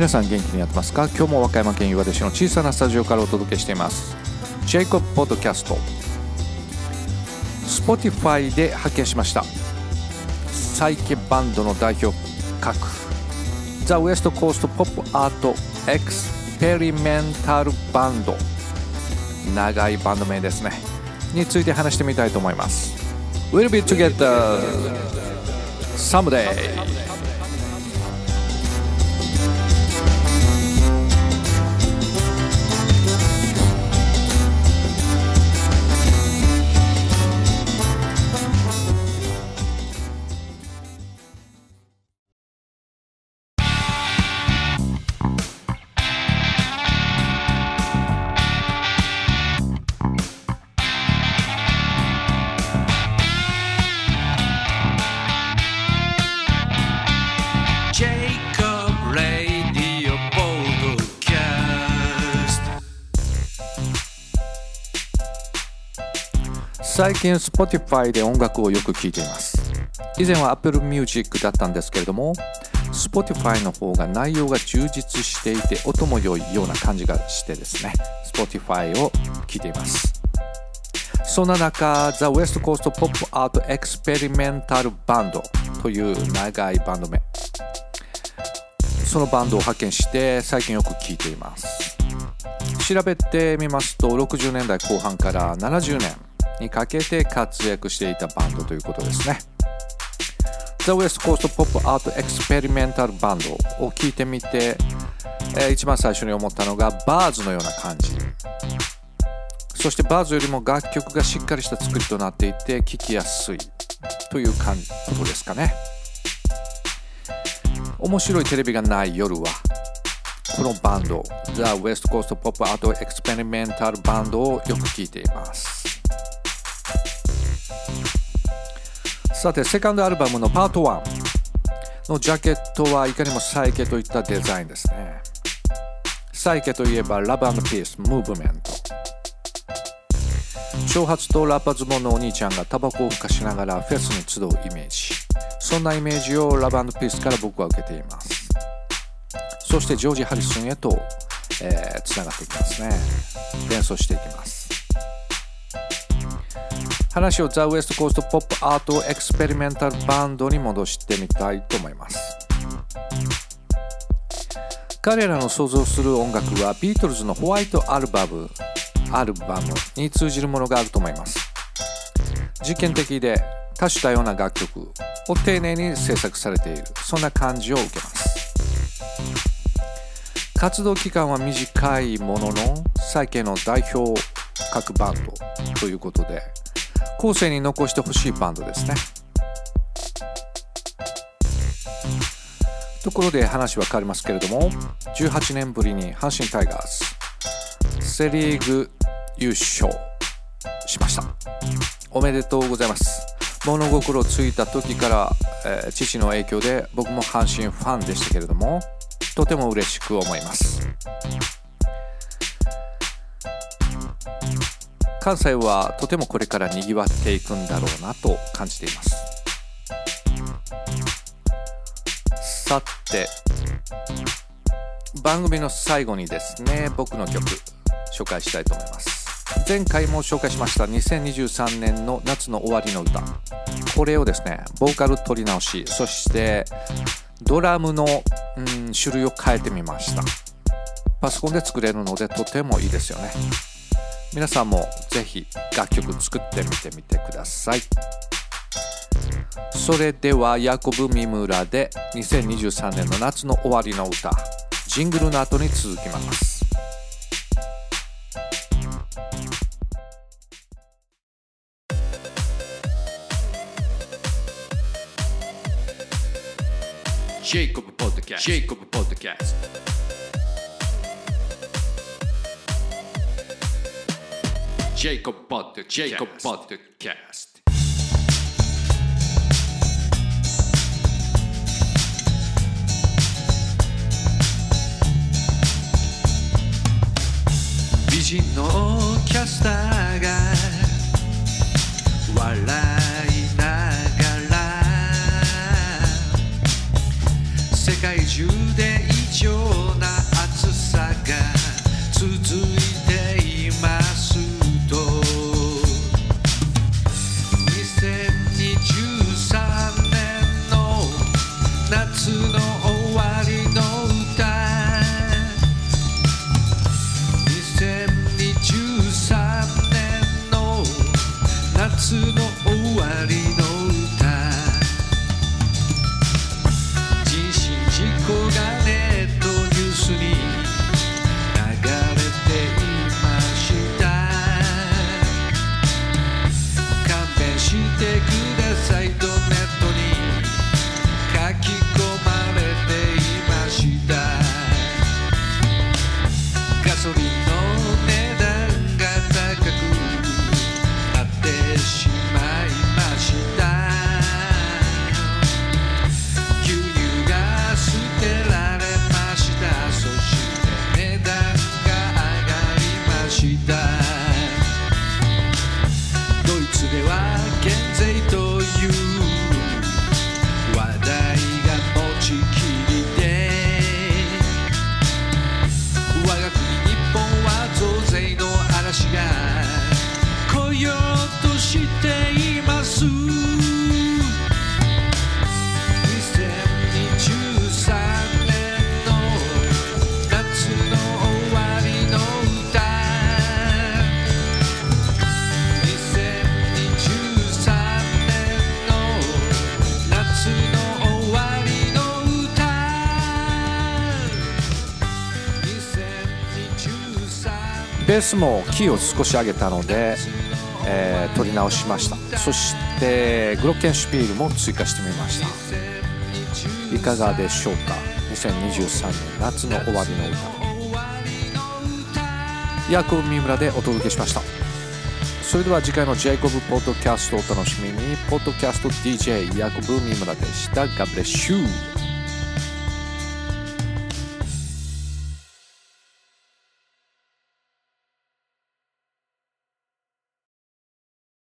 皆さん元気にやってますか？今日も和歌山県岩出市の小さなスタジオからお届けしています。ジェイコブポッドキャスト。Spotify で発見しました。サイケバンドの代表格。The West Coast Pop Art Experimental Band 長いバンド名ですね。について話してみたいと思います。We'll be together someday 最近 Spotify で音楽をよく聴いています。以前は Apple Music だったんですけれども Spotify の方が内容が充実していて音も良いような感じがしてですね Spotify を聴いています。そんな中 The West Coast Pop Art Experimental Band という長いバンド名そのバンドを発見して最近よく聴いています。調べてみますと60年代後半から70年にかけて活躍していたバンドということですね。The West Coast Pop Art Experimental Band を聞いてみて、えー、一番最初に思ったのがバーズのような感じ。そしてバーズよりも楽曲がしっかりした作りとなっていて聴きやすいという感ことですかね。面白いテレビがない夜はこのバンド The West Coast Pop Art Experimental Band をよく聴いています。さてセカンドアルバムのパート1のジャケットはいかにもサイケといったデザインですね。サイケといえばラブピースムーブメント。長髪とラッパズボンのお兄ちゃんがタバコをふかしながらフェスに集うイメージ。そんなイメージをラブピースから僕は受けています。そしてジョージ・ハリスンへと、えー、つながっていきますね。連想していきます。話をザ・ウエストコーストポップアートエクスペリメンタルバンドに戻してみたいと思います。彼らの想像する音楽はビートルズのホワイトアルバムアルバムに通じるものがあると思います。実験的で多種多様な楽曲を丁寧に制作されている。そんな感じを受けます。活動期間は短いものの最近の代表各バンドということで後世に残してほしいバンドですね。ところで話は変わりますけれども18年ぶりに阪神タイガースセ・リーグ優勝しました。おめでとうございます。物心ついた時から、えー、父の影響で僕も阪神ファンでしたけれどもとても嬉しく思います。関西はとてもこれからにぎわっていくんだろうなと感じています。さて番組の最後にですね僕の曲紹介したいと思います。前回も紹介しました2023年の夏の終わりの歌。これをですねボーカル取り直しそしてドラムの、うん、種類を変えてみました。パソコンで作れるのでとてもいいですよね。皆さんもぜひ楽曲作ってみてみてください。それではヤコブ・ミムラで2023年の夏の終わりの歌ジングルの後に続きます。ジェイコブ・ポッドキャストジェイコブ・ポッドキャスト Jacob Potter, Jacob Podcast. Vision のキャスターが笑いベースもキーを少し上げたので、えー取り直しました。そしてグロッケンシュピールも追加してみました。いかがでしょうか？2023年夏の終わりの歌。ヤコブ三村でお届けしました。それでは次回のジェイコブポッドキャストをお楽しみに。ポッドキャスト DJ ヤコブ三村でした。God bless you